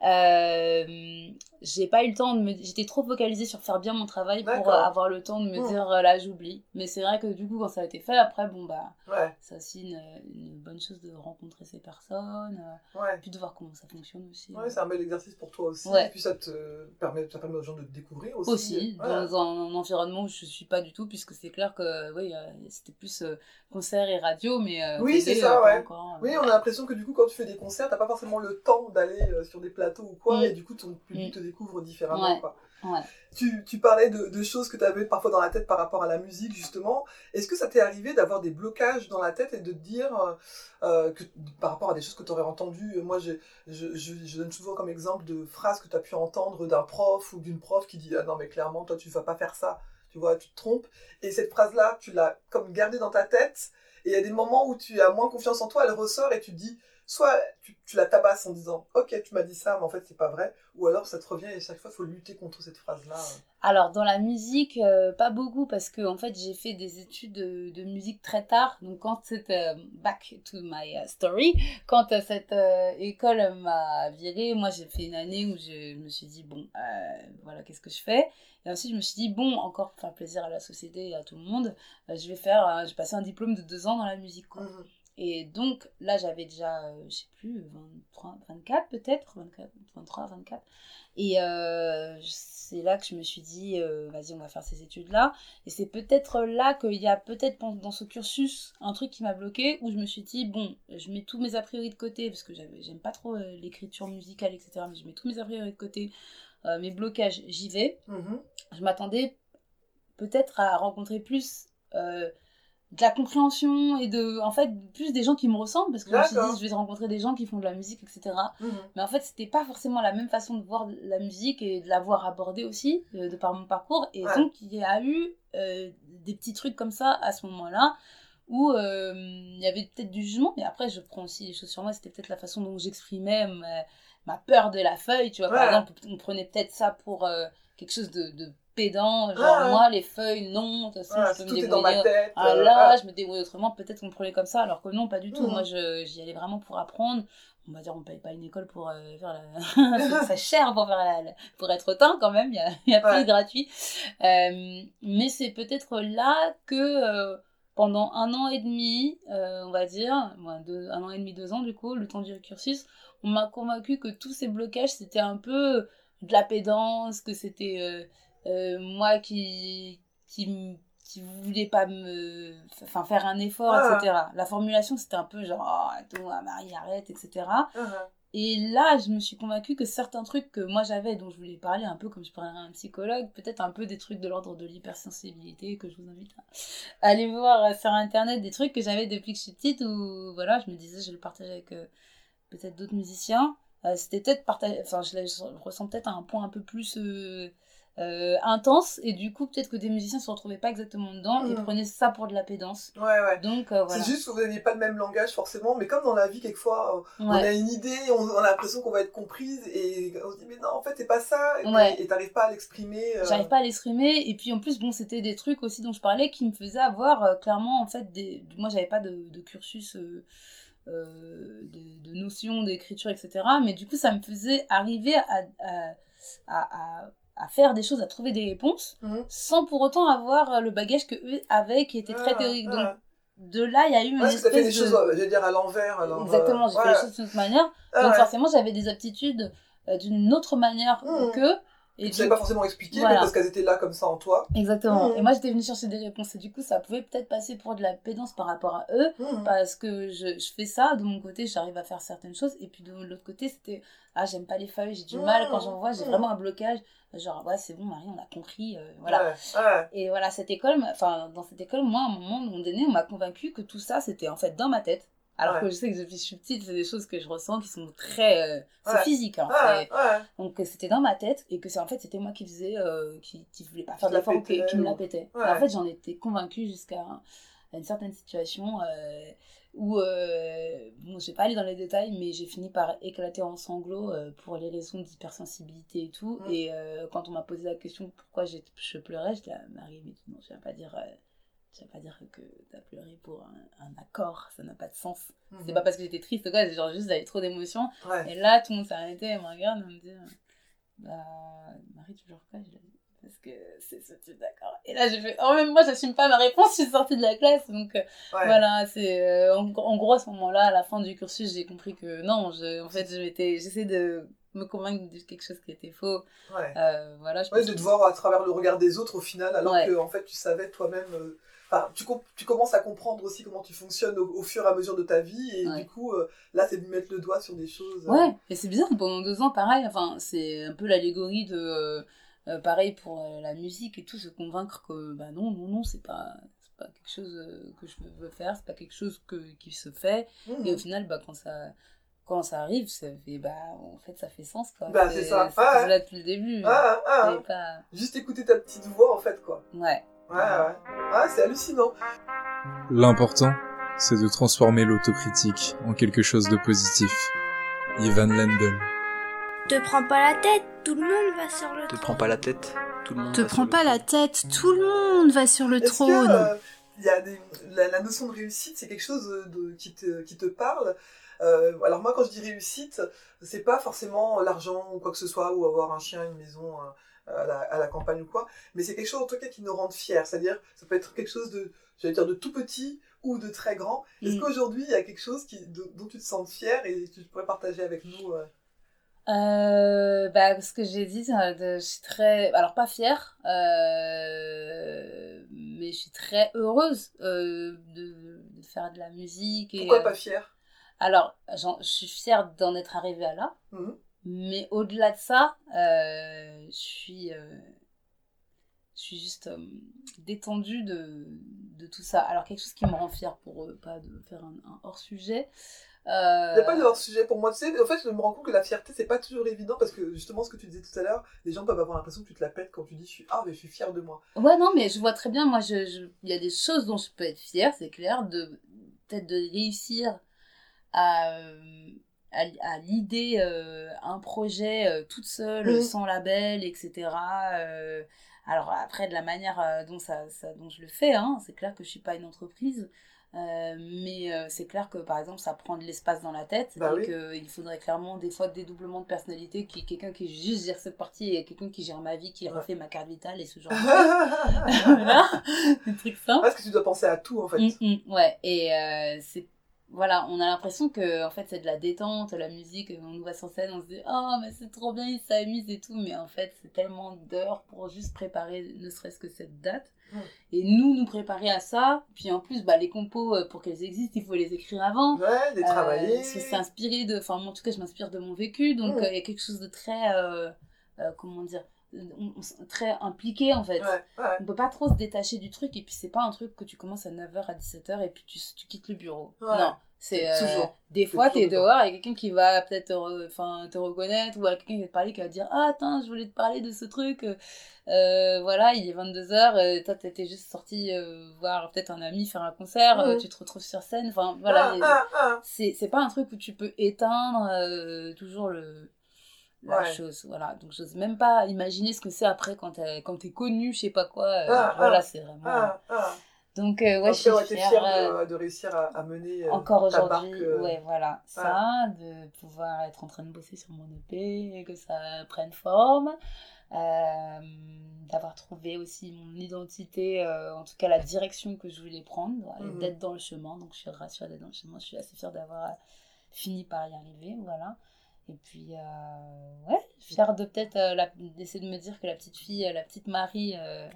Euh, j'ai pas eu le temps de me. J'étais trop focalisée sur faire bien mon travail pour avoir le temps de me Mmh. dire euh, là, j'oublie. Mais c'est vrai que du coup, quand ça a été fait, après, bon, bah. Ouais, C'est aussi une, une bonne chose de rencontrer ces personnes, ouais. puis de voir comment ça fonctionne aussi. Ouais, c'est un bel exercice pour toi aussi. Et puis ça te permet, ça permet aux gens de te découvrir aussi. aussi, dans un, environnement où je suis pas du tout, puisque c'est clair que oui, c'était plus concert et radio, mais Oui, c'est ça, ouais. encore, euh. Oui, on a l'impression que du coup, quand tu fais des concerts, t'as pas forcément le temps d'aller euh, sur des plateaux ou quoi, Mm. et du coup, ton public Mm. te découvre différemment. Ouais. Quoi. Ouais. Tu, tu parlais de, de choses que tu avais parfois dans la tête par rapport à la musique, justement. Est-ce que ça t'est arrivé d'avoir des blocages dans la tête et de te dire, euh, que, par rapport à des choses que tu aurais entendues, moi, je, je, je, je donne souvent comme exemple de phrases que tu as pu entendre d'un prof ou d'une prof qui dit Ah non, mais clairement, toi, tu vas pas faire ça. Tu vois, tu te trompes. Et cette phrase-là, tu l'as comme gardée dans ta tête. Et il y a des moments où tu as moins confiance en toi, elle ressort et tu dis, soit tu, tu la tabasses en disant, ok, tu m'as dit ça, mais en fait, c'est pas vrai. Ou alors ça te revient et chaque fois, il faut lutter contre cette phrase-là. Alors, dans la musique, euh, pas beaucoup, parce que en fait, j'ai fait des études de, de musique très tard. Donc, quand c'était euh, back to my euh, story, quand euh, cette école m'a virée, moi, j'ai fait une année où je, me suis dit, bon, voilà, qu'est-ce que je fais? Et ensuite, je me suis dit, bon, encore pour faire plaisir à la société et à tout le monde, je vais faire, j'ai passé un diplôme de deux ans dans la musique, quoi. Mhm. Et donc, là, j'avais déjà, euh, je sais plus, 23, 24 peut-être, 24, 23, 24. Et euh, c'est là que je me suis dit, euh, vas-y, on va faire ces études-là. Et c'est peut-être là qu'il y a peut-être dans- ce cursus un truc qui m'a bloqué, où je me suis dit, bon, je mets tous mes a priori de côté, parce que j'aime pas trop euh, l'écriture musicale, etc. Mais je mets tous mes a priori de côté, mes blocages, j'y vais. Mhm. Je m'attendais peut-être à rencontrer plus euh, de la compréhension et de en fait plus des gens qui me ressemblent parce que je me suis dit je vais rencontrer des gens qui font de la musique etc Mhm. mais en fait c'était pas forcément la même façon de voir la musique et de la voir abordée aussi euh, de par mon parcours. Et Ouais. donc il y a eu euh, des petits trucs comme ça à ce moment là où euh, il y avait peut-être du jugement mais après je prends aussi les choses sur moi. C'était peut-être la façon dont j'exprimais ma, ma peur de la feuille tu vois. Par exemple on prenait peut-être ça pour quelque chose de, de pédant genre Ouais, ouais. moi les feuilles non de toute façon, Voilà, je peux me débrouiller tête. ah euh, là, ah. je me débrouille autrement, peut-être qu'on me prenait comme ça, alors que non, pas du tout. Mhm. Moi, j'y allais vraiment pour apprendre. On va dire, on paye pas une école pour euh, faire la... très cher pour, faire la- pour être autant quand même, il y a, il y a plus Ouais. de gratuit. Euh, mais c'est peut-être là que euh, pendant un an et demi, on va dire, ouais, deux- un an et demi, deux ans du coup, le temps du cursus, on m'a convaincu que tous ces blocages, c'était un peu de la pédance, que c'était moi qui, qui, qui voulais pas me enfin faire un effort, Ah. etc. La formulation, c'était un peu genre, oh, attends, ah, Marie, arrête, etc. Mhm. Et là, je me suis convaincue que certains trucs que moi j'avais, dont je voulais parler, un peu comme je parlerais à un psychologue, peut-être un peu des trucs de l'ordre de l'hypersensibilité, que je vous invite à aller voir euh, sur internet, des trucs que j'avais depuis que je suis petite, où voilà, je me disais, je vais le partager avec euh, peut-être d'autres musiciens. Euh, C'était peut-être partager, enfin, je, ressens peut-être un point un peu plus euh, euh, intense, et du coup, peut-être que des musiciens se retrouvaient pas exactement dedans et Mhm. prenaient ça pour de la pédance. Ouais, ouais. Donc euh, voilà. C'est juste que vous n'aviez pas le même langage forcément, mais comme dans la vie, quelquefois, euh, on a une idée, on, on a l'impression qu'on va être comprise, et on se dit, mais non, en fait, c'est pas ça, et Ouais. et t'arrives pas à l'exprimer. J'arrive pas à l'exprimer et puis en plus bon c'était des trucs aussi dont je parlais qui me faisaient avoir clairement en fait des moi j'avais pas de, de cursus de, de notions d'écriture etc mais du coup ça me faisait arriver à, à, à, à- à faire des choses à trouver des réponses Mhm. sans pour autant avoir le bagage que eux avaient qui était très Ah, théorique donc ah. de là il y a eu une Ouais, fait des espèce de choses, euh, j'allais dire, à l'envers. exactement euh, j'ai fait les choses d'une autre manière Ah, donc ouais. forcément j'avais des aptitudes euh, d'une autre manière Mhm. que Et tu savais du- pas forcément expliquer, Voilà. mais parce qu'elles étaient là comme ça en toi. Exactement. Mhm. Et moi, j'étais venue chercher des réponses. Et du coup, ça pouvait peut-être passer pour de la pédance par rapport à eux. Mhm. Parce que je, je fais ça, de mon côté, j'arrive à faire certaines choses. Et puis de l'autre côté, c'était Ah, j'aime pas les feuilles, j'ai du mal quand j'en vois, j'ai vraiment un blocage. Genre, ouais, c'est bon, Marie, on a compris. euh, voilà. Ouais, ouais. Et voilà, cette école, enfin, dans cette école, moi, à un moment donné, on m'a convaincu que tout ça, c'était en fait dans ma tête. Alors Ouais. que je sais que depuis que je suis petite, c'est des choses que je ressens qui sont très. euh, c'est Ouais. physique, hein. Ouais, donc euh, c'était dans ma tête et que c'est en fait c'était moi qui faisais qui, qui, qui voulait pas faire Qui la ou qui, qui me la pétait. En fait j'en étais convaincue jusqu'à un- à une certaine situation euh, où euh, bon je vais pas aller dans les détails mais j'ai fini par éclater en sanglots euh, pour les raisons d'hypersensibilité et tout Mm. et euh, quand on m'a posé la question pourquoi je pleurais j'étais là Marie mais non je vais pas dire euh, je vais pas dire que t'as pleuré pour un, un accord ça n'a pas de sens c'est Mhm. pas parce que j'étais triste quoi c'est genre juste j'avais trop d'émotions Ouais. et là, tout le monde s'est arrêté et me regarde et me dit Bah, Marie, tu pleures quoi? Parce que c'est ce type d'accord. Et là, j'ai fait Oh, même moi, j'assume pas ma réponse, je suis sortie de la classe. Donc, euh, Ouais. voilà, c'est. euh, en, en gros, à ce moment-là, à la fin du cursus, j'ai compris que non, je, en fait, je m'étais- j'essaie de me convaincre de quelque chose qui était faux. Ouais. Euh, voilà, je Ouais, pense de te voir à travers le regard des autres au final, alors Ouais. que en fait tu savais toi-même. euh, Enfin, tu, com- tu commences à comprendre aussi comment tu fonctionnes au, au fur et à mesure de ta vie, et Ouais. du coup, euh, là, c'est de mettre le doigt sur des choses. euh, Ouais, et c'est bizarre, pendant deux ans, pareil, enfin, c'est un peu l'allégorie de, euh, pareil pour la musique et tout, se convaincre que, bah non, non, non, c'est pas, pas quelque chose que je veux faire, c'est pas quelque chose que, qui se fait, mhm. et au final, bah, quand ça, quand ça arrive, ça fait, bah, en fait, ça fait sens, quoi. Bah, c'est ça. Ouais. là depuis le début. Ah, ah, ah. Pas... Juste écouter ta petite voix en fait, quoi. Ouais. Ouais, ouais. Ah, c'est hallucinant. L'important, c'est de transformer l'autocritique en quelque chose de positif. Ivan Lendl. Te prends pas la tête, tout le monde va sur le Te trône. prends pas la tête, tout le monde Te va sur prends le pas trône. la tête, tout le monde va sur le Est-ce trône. que euh, il y a des... la, la notion de réussite, c'est quelque chose de, qui, te, qui te parle Euh, Alors moi, quand je dis réussite, c'est pas forcément l'argent ou quoi que ce soit, ou avoir un chien, une maison euh, à, la, à la campagne ou quoi, mais c'est quelque chose en tout cas qui nous rend fiers. C'est-à-dire, ça peut être quelque chose de, j'allais dire, de tout petit ou de très grand. Est-ce Mm. qu'aujourd'hui, il y a quelque chose qui, de- dont tu te sens fier et tu pourrais partager avec nous euh, Euh, bah, ce que j'ai dit, euh, je suis très, alors pas fière, euh, mais je suis très heureuse euh, de, de faire de la musique. Et, Pourquoi euh, pas fier Alors, je suis fière d'en être arrivée à là, Mhm. Mais au-delà de ça, euh, je suis, euh, je suis juste euh, détendue de, de tout ça. Alors, quelque chose qui me rend fière pour euh, pas de faire un, un hors-sujet. Il n'y a pas de hors-sujet pour moi. Tu sais, en fait, je me rends compte que la fierté, c'est pas toujours évident parce que justement, ce que tu disais tout à l'heure, les gens peuvent avoir l'impression que tu te la pètes quand tu dis je suis, ah, mais je suis fier de moi. Ouais, non, mais je vois très bien, moi, je, je- il y a des choses dont je peux être fière, c'est clair, de peut-être de réussir à, à, à l'idée un projet euh, toute seule, Mhm. sans label, etc. Euh, alors après, de la manière euh, dont, ça, ça- dont je le fais, hein, c'est clair que je suis pas une entreprise. euh, mais euh, c'est clair que par exemple ça prend de l'espace dans la tête Bah et oui. qu'il faudrait clairement des fois dédoublement de personnalité qui quelqu'un qui juste gère cette partie et quelqu'un qui gère ma vie qui Ouais. refait ma carte vitale et ce genre de Parce voilà, des trucs simples. que tu dois penser à tout, en fait. Mm, mm, ouais, et euh, c'est. Voilà, on a l'impression que en fait c'est de la détente, la musique, on nous voit sur scène, on se dit oh mais c'est trop bien, ils s'amusent et tout, mais en fait c'est tellement d'heures pour juste préparer ne serait-ce que cette date. Et nous, nous préparer à ça, puis en plus, bah, les compos, euh, pour qu'elles existent, il faut les écrire avant. Ouais, les Euh, travailler. parce que c'est inspiré de. Enfin, en tout cas, je m'inspire de mon vécu, donc euh, il y a quelque chose de très. euh, comment dire on- on- Très impliqué en fait Ouais, ouais. on peut pas trop se détacher du truc et puis c'est pas un truc que tu commences à 9h à 17h et puis tu, tu quittes le bureau. Ouais. Non, c'est euh, toujours. des fois toujours dedans. dehors et quelqu'un qui va peut-être te, re- te reconnaître ou à quelqu'un qui va te parler qui va te dire ah attends je voulais te parler de ce truc Euh, voilà il est 22h euh, toi t'étais juste sorti euh, voir peut-être un ami faire un concert euh, tu te retrouves sur scène enfin voilà Ah, ah, ah. c'est c'est pas un truc où tu peux éteindre euh, toujours le la Ouais. chose voilà. Donc j'ose même pas imaginer ce que c'est après quand t'es quand t'es connu je sais pas quoi euh, Ah, voilà ah, c'est vraiment Ah, donc euh, ouais je suis fière, fière euh, de, de réussir à, à mener encore ta aujourd'hui ouais voilà. ça de pouvoir être en train de bosser sur mon EP et que ça prenne forme d'avoir trouvé aussi mon identité en tout cas la direction que je voulais prendre voilà, et Mhm. d'être dans le chemin. Donc je suis rassurée d'être dans le chemin. Je suis assez fière d'avoir fini par y arriver voilà Et puis, euh, ouais, fière de peut-être euh, d'essayer de me dire que la petite fille, euh, la petite Marie, euh,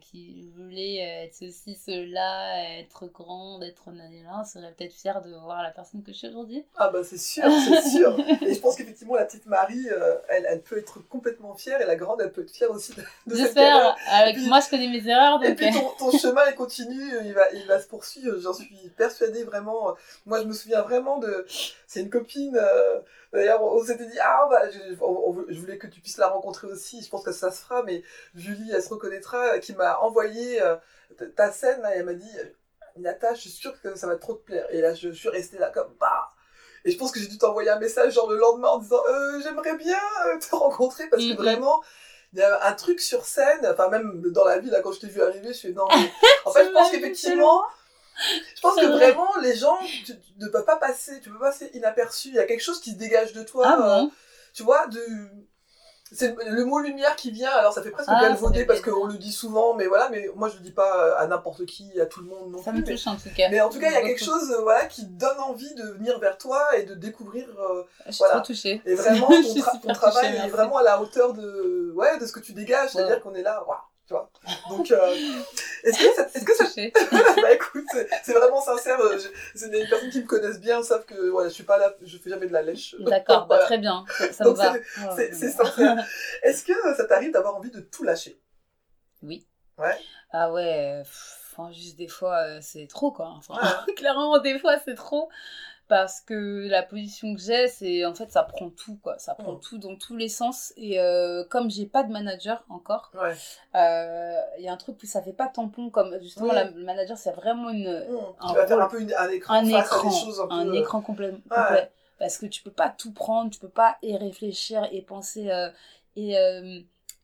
qui voulait être ceci, cela, être grande, être nanana, serait peut-être fière de voir la personne que je suis aujourd'hui. Ah bah c'est sûr, c'est sûr. Et je pense qu'effectivement la petite Marie, euh, elle, elle peut être complètement fière et la grande, elle peut être fière aussi de, de J'espère. Avec puis- moi, je connais mes erreurs, Et puis ton, ton chemin il continue, il va, il va se poursuivre, j'en suis persuadée vraiment. Moi je me souviens vraiment de... C'est une copine, euh, d'ailleurs on, on s'était dit, ah bah, je, on- on- je voulais que tu puisses la rencontrer aussi, je pense que ça se fera, mais Julie elle se reconnaîtra, qui m'a envoyé euh, ta- scène là, et elle m'a dit, Nata je suis sûre que ça va trop te plaire. Et là je suis restée là comme, bah et je pense que j'ai dû t'envoyer un message genre le lendemain en disant euh, j'aimerais bien euh, te rencontrer parce que Mhm. vraiment il y a un truc sur scène, enfin même dans la vie là quand je t'ai vu arriver, je suis non mais en fait je pense qu'effectivement je pense que vrai. vraiment les gens tu, ne peuvent pas passer, tu peux pas passer inaperçu, il y a quelque chose qui se dégage de toi, Ah euh, bon? tu vois de c'est le mot lumière qui vient, alors ça fait presque Ah, fait parce qu'on le dit souvent, mais voilà, mais moi je le dis pas à n'importe qui, à tout le monde non Ça plus. me mais- touche en tout cas. mais en tout cas, il y a quelque chose euh, voilà, qui donne envie de venir vers toi et de découvrir. euh, Je suis voilà. trop touchée. et vraiment, ton, tra- travail touchée, est vraiment à la hauteur de, ouais, de ce que tu dégages. C'est-à-dire qu'on est là, waouh, tu vois. Donc, euh, est-ce que ça. Est-ce que ça... bah écoute, c'est- vraiment sincère. euh, je- C'est des personnes qui me connaissent bien savent que voilà, je suis pas là, je fais jamais de la lèche. D'accord, bah, Voilà. très bien. Ça, ça me Donc, va. c'est- Ouais, C'est ouais. c'est sincère. Est-ce que ça t'arrive d'avoir envie de tout lâcher? Oui. Ouais. Ah ouais, pff, enfin, juste des fois, euh, c'est trop, quoi. Enfin, Ouais. clairement, des fois, c'est trop. Parce que la position que j'ai, c'est en fait, ça prend tout, quoi. Ça prend Mm. tout dans tous les sens. Et euh, comme j'ai pas de manager encore, Ouais. euh, il y a un truc où ça fait pas tampon. Comme justement, la le manager, c'est vraiment une, Mmh. un rôle- un peu une- un écran un écran, choses un euh, écran complet. Parce que tu peux pas tout prendre, tu peux pas y réfléchir et penser euh, et,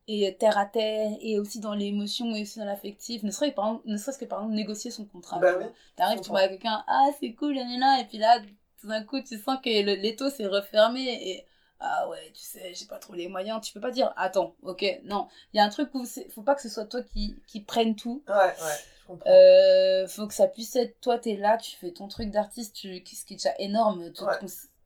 et terre à terre et aussi dans l'émotion et aussi dans l'affectif. Ne serait-ce que, par exemple- ne serait-ce que par exemple négocier son contrat. Bah. T'arrives, tu vois quelqu'un, ah c'est cool, là, et puis là, tout d'un coup, tu sens que l'étau s'est refermé et ah ouais, tu sais, j'ai pas trop les moyens. Tu peux pas dire, attends, ok, non. Il y a un truc où c'est- faut pas que ce soit toi qui, qui prenne tout. Ouais, ouais, je comprends. Euh, faut que ça puisse être toi t'es là tu fais ton truc d'artiste tu ce qui est déjà énorme tu Ouais.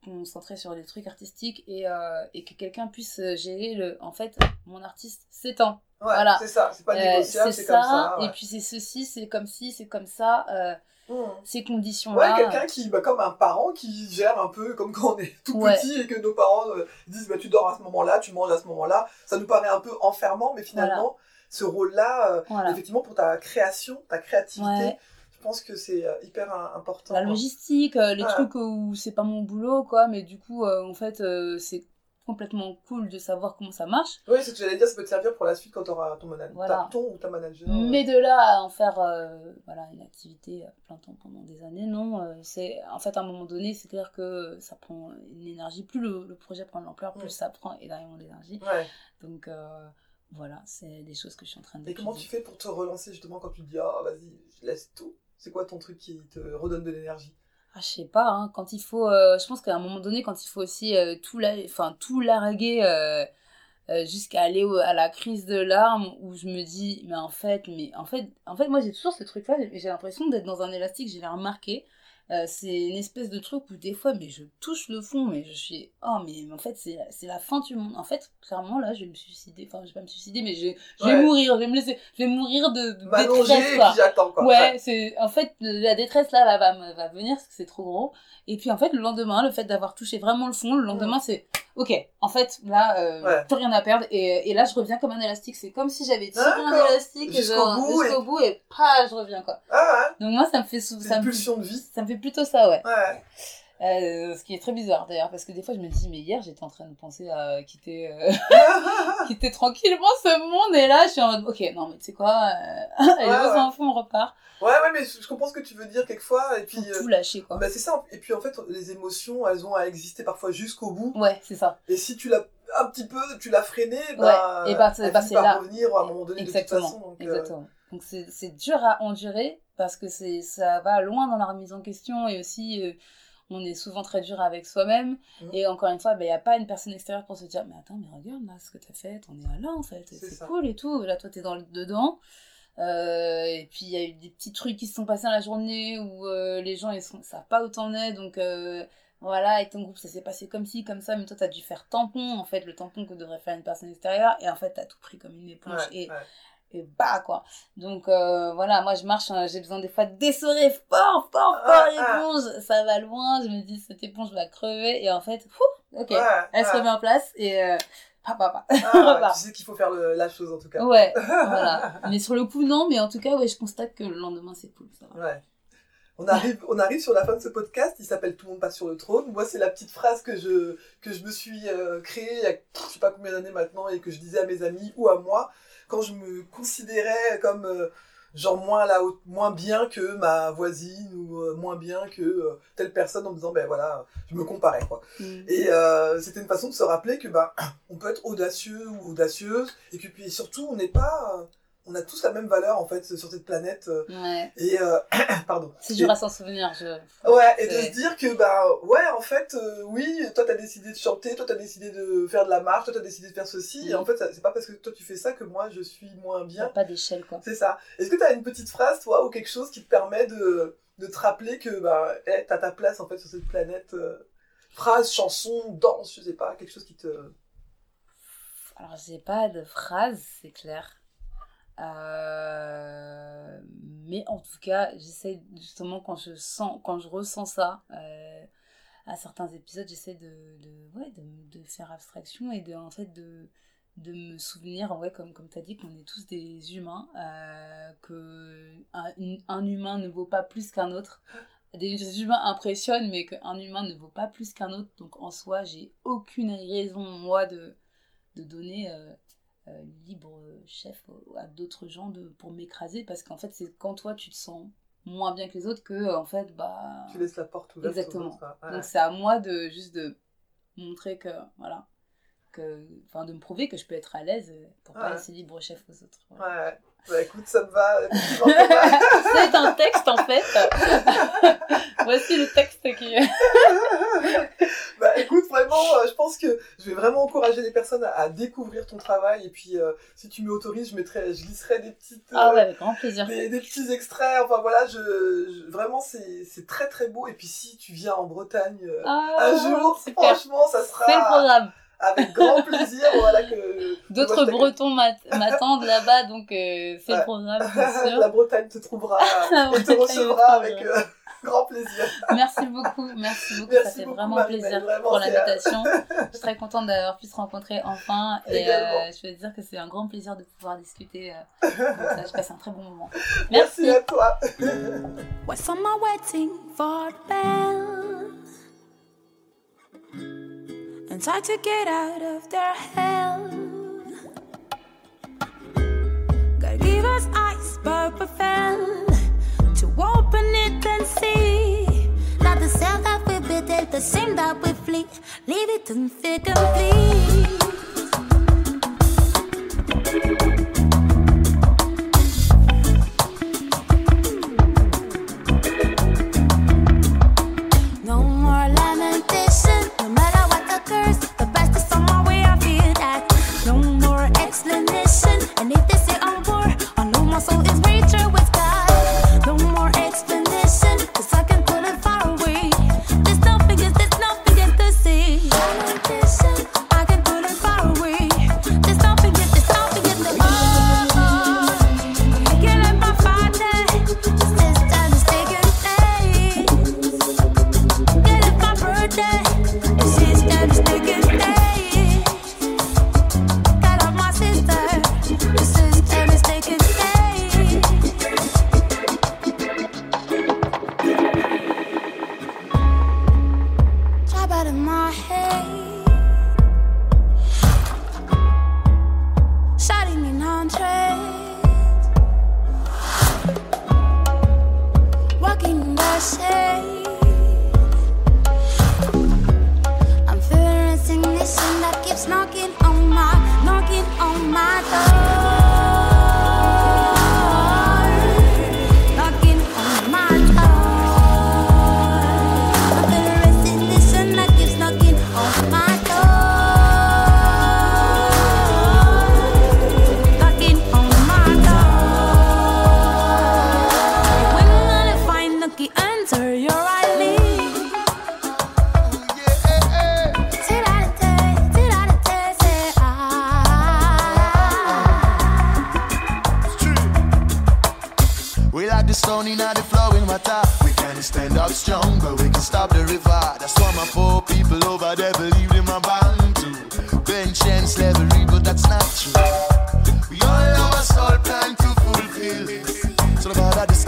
Te con- concentrer sur des trucs artistiques et, euh, et que quelqu'un puisse gérer le en fait mon artiste c'est temps Ouais, voilà. c'est ça, c'est pas Euh, négociable, c'est c'est ça, comme ça. ouais. et puis c'est ceci c'est comme ci c'est comme ça euh, Mmh. ces conditions Ouais, quelqu'un qui, bah, comme un parent qui gère un peu comme quand on est tout Ouais. petit et que nos parents disent bah, tu dors à ce moment-là, tu manges à ce moment-là. Ça nous paraît un peu enfermant, mais finalement, ce rôle-là, voilà effectivement, pour ta création, ta créativité, pense que c'est euh, hyper euh, important. la logistique euh, les trucs où c'est pas mon boulot quoi mais du coup en fait c'est complètement cool de savoir comment ça marche Oui, c'est ce que j'allais dire, ça peut te servir pour la suite quand tu auras ton manager, Voilà. ton ou ta manager. Mais de là à en faire euh, voilà, une activité plein temps pendant des années, non. euh, c'est En fait, à un moment donné, c'est clair que ça prend une énergie. Plus le, le projet prend de l'ampleur, plus Mm. ça prend énormément d'énergie. Ouais. Donc euh, voilà, c'est des choses que je suis en train de Et comment tu fais pour te relancer justement quand tu te dis ah vas-y, je laisse tout? C'est quoi ton truc qui te redonne de l'énergie? Ah, je sais pas, hein, quand il faut. euh, je pense qu'à un moment donné, quand il faut aussi euh, tout, tout larguer euh, jusqu'à aller à la crise de larmes où je me dis, mais en fait, mais en fait, en fait moi j'ai toujours ce truc-là, j'ai l'impression d'être dans un élastique, j'ai remarqué. Euh, c'est une espèce de truc où des fois, mais je touche le fond, mais je suis. Oh, mais en fait, c'est c'est la fin du monde. En fait, clairement, là, je vais me suicider. Enfin, je vais pas me suicider, mais je, je vais Ouais. mourir, je vais me laisser. Je vais mourir de, de détresse, quoi. j'attends quoi. Ouais, c'est en fait la détresse là va, va, va venir parce que c'est trop gros. Et puis en fait le lendemain, le fait d'avoir touché vraiment le fond, le lendemain c'est ok. En fait là, euh, Ouais. plus rien à perdre et, et là je reviens comme un élastique. C'est comme si j'avais tiré un élastique et Jusqu'au bout jusqu'au bout et pas je reviens quoi. Ah Donc moi ça me fait sou- ouais, ça me, pulsion de vie. ça me fait plutôt ça ouais. Ouais. Euh, ce qui est très bizarre d'ailleurs parce que des fois je me dis mais hier j'étais en train de penser à quitter euh, quitter tranquillement ce monde et là je suis en mode ok non mais tu sais quoi euh, Ouais, ouais. enfants on repart. ouais, ouais, mais je comprends ce que tu veux dire quelquefois. Et puis, Faut euh, tout lâcher quoi. bah, c'est ça. Et puis en fait, les émotions, elles ont à exister parfois jusqu'au bout. Ouais c'est ça. Et si tu l'as un petit peu, tu l'as freiné, bah, et bah, c'est- bah, c'est là. revenir à un moment donné de toute Exactement, façon. Donc, euh, exactement. Donc c'est c'est dur à endurer parce que c'est ça va loin dans la remise en question et aussi on est souvent très dur avec soi-même. Mhm. et encore une fois il n'y a pas une personne extérieure pour se dire mais attends mais regarde là ce que t'as fait t'en es à là en fait C'est cool et tout. Là toi t'es dans le dedans. Euh, et puis il y a eu des petits trucs qui se sont passés dans la journée où euh, les gens ils sont, savent pas où t'en es. Donc euh, voilà, avec ton groupe, ça s'est passé comme ci, comme ça, mais toi, t'as dû faire tampon, en fait, le tampon que devrait faire une personne extérieure, et en fait, t'as tout pris comme une éponge, Ouais, et, ouais. Et bah, quoi. Donc, euh, voilà, moi, je marche, hein, j'ai besoin des fois d'essorer fort, fort, fort Ah, l'éponge, ça va loin, je me dis, cette éponge va crever, et en fait, fou, ok, Ouais, elle se remet en place, et euh, pa, pa, pa. Ah, repart. tu sais qu'il faut faire le- la chose en tout cas. Ouais, voilà. Mais sur le coup, non, mais en tout cas, ouais, je constate que le lendemain, c'est cool, ça va. Ouais. On arrive, on arrive sur la fin de ce podcast, il s'appelle Tout le monde passe sur le trône. Moi, c'est la petite phrase que je, que je me suis euh, créée il y a je sais pas combien d'années maintenant et que je disais à mes amis ou à moi quand je me considérais comme euh, genre moins, la haute, moins bien que ma voisine ou euh, moins bien que euh, telle personne en me disant ben voilà, je me comparais quoi. Mm. Et euh, c'était une façon de se rappeler que bah, on peut être audacieux ou audacieuse et que puis surtout on n'est pas. On a tous la même valeur en fait sur cette planète. euh, Ouais. Et euh, pardon. C'est dur à s'en souvenir, je. Ouais, et de se dire que, bah, ouais, en fait, euh, oui, toi t'as décidé de chanter, toi t'as décidé de faire de la marche, toi t'as décidé de faire ceci, et en fait, ça- c'est pas parce que toi tu fais ça que moi je suis moins bien. pas d'échelle, quoi. C'est ça. Est-ce que t'as une petite phrase, toi, ou quelque chose qui te permet de, de te rappeler que, bah, hey, t'as ta place, en fait, sur cette planète euh, Phrase, chanson, danse, je sais pas, quelque chose qui te. Alors, j'ai pas de phrase, c'est clair. Euh, Mais en tout cas, j'essaie justement quand je sens, quand je ressens ça, euh, à certains épisodes, j'essaie de, de, ouais, de, faire abstraction et de, en fait, de, de me souvenir, ouais, comme, comme tu as dit, qu'on est tous des humains, euh, que un, une- un humain ne vaut pas plus qu'un autre. Des humains impressionnent, mais qu'un humain ne vaut pas plus qu'un autre. Donc en soi, j'ai aucune raison, moi, de, de donner euh, euh, libre chef à d'autres gens de, pour m'écraser. Parce qu'en fait, c'est quand toi, tu te sens moins bien que les autres que, en fait, bah... Tu laisses la porte ouverte. Exactement. autres, ouais. Donc c'est à moi de juste de montrer que voilà que enfin de me prouver que je peux être à l'aise pour pas Ouais. laisser libre chef aux autres. Voilà. Ouais. Bah écoute, ça me va. effectivement, ça me va. C'est un texte en fait. Voici le texte qui bah écoute, vraiment, euh, je pense que je vais vraiment encourager les personnes à, à découvrir ton travail. Et puis, euh, si tu m'autorises, je mettrai, je glisserai des petites, Ah euh, ouais, avec grand plaisir. des, des petits extraits. Enfin voilà, je, je- vraiment, c'est très très beau. Et puis, si tu viens en Bretagne euh, Ah, un jour, super. franchement, ça C'est le sera programme. avec grand plaisir. voilà que D'autres. Bretons m'at- m'attendent là-bas, donc euh, c'est le programme, bien sûr. La Bretagne te trouvera et te recevra avec euh, grand plaisir. Merci beaucoup, merci beaucoup, Merci ça fait beaucoup, vraiment plaisir vraiment, pour l'invitation. Je suis très contente d'avoir pu se rencontrer enfin et euh, je veux dire que c'est un grand plaisir de pouvoir discuter euh, ça. Je passe un très bon moment. Merci Merci. à toi. What's on my wedding for bell? And try to get out of their hell. God give us we fell to open it and see. Not the cell that we build, the same that we flee. Leave it unfit complete. No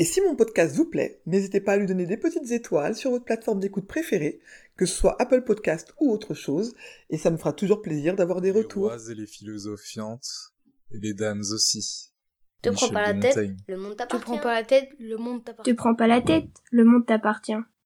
Et si mon podcast vous plaît, n'hésitez pas à lui donner des petites étoiles sur votre plateforme d'écoute préférée, que ce soit Apple Podcast ou autre chose, et ça me fera toujours plaisir d'avoir des Les retours. rois et les philosophiantes, et les dames aussi. Te prends pas la tête, le monde Tu t'appartient. prends pas la tête, le monde t'appartient. Tu prends pas la tête, le monde t'appartient.